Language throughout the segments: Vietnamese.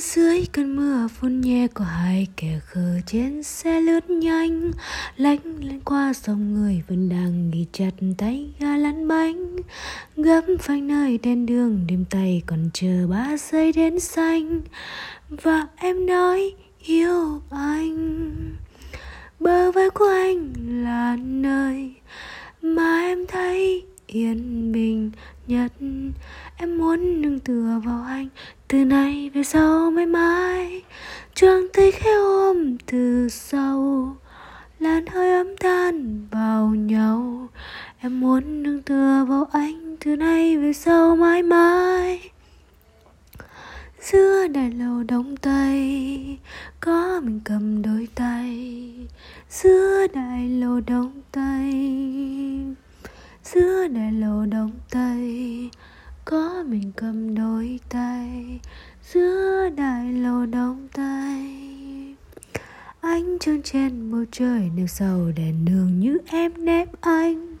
dưới cơn mưa phun nhẹ của hai kẻ khờ trên xe lướt nhanh lánh lên qua dòng người vẫn đang nghỉ chặt tay ga lăn bánh. Gấp phanh nơi đèn đường, đêm tay còn chờ ba giây đến xanh. Và em nói, yêu anh, bờ vai của anh là nơi mà em thấy yên bình nhất em muốn nương tựa vào anh, từ nay về sau mãi mãi. Choàng tay khẽ ôm từ sau, làn hơi ấm tan vào nhau. Em muốn nương tựa vào anh, từ nay về sau mãi mãi. Giữa đại lầu đông tây có mình cầm đôi tay. Giữa đại lầu đông tây giữa đại lầu đông tây mình cầm đôi tay giữa đại lầu đông tây. Anh trơn trên bầu trời nêu sầu đèn đường như em ném anh.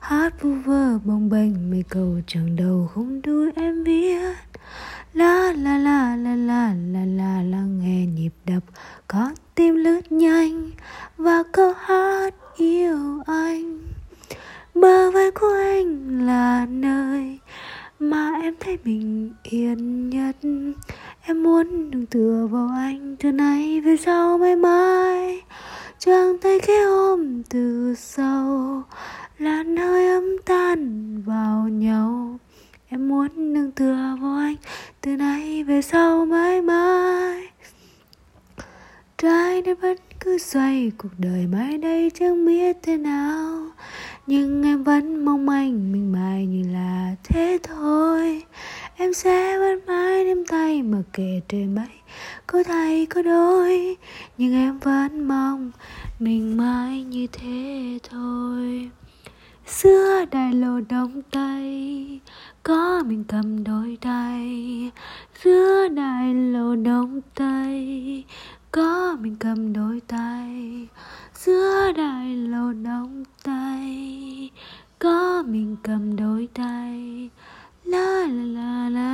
Hát vu vơ bồng bềnh mấy câu chẳng đầu không đuôi em viết. La la la la la la la la, nghe nhịp đập, có tim lướt nhanh. Thấy mình yên nhất. Em muốn đừng tựa vào anh từ nay về sau mãi mãi. Choàng tay khẽ ôm từ sau, làn hơi ấm tan vào nhau. Em muốn đừng tựa vào anh từ nay về sau mãi mãi. Trái đất vẫn cứ xoay, cuộc đời mãi đây chẳng biết thế nào. Nhưng em vẫn mong em sẽ vẫn mãi nắm tay mà kể trời mây có thay, có đôi, nhưng em vẫn mong mình mãi như thế thôi. Xưa đại lộ đông tây, có mình cầm đôi tay. Giữa đại lộ đông tây, có mình cầm đôi tay. Giữa đại lộ đông tây, có mình cầm đôi tay. la la la la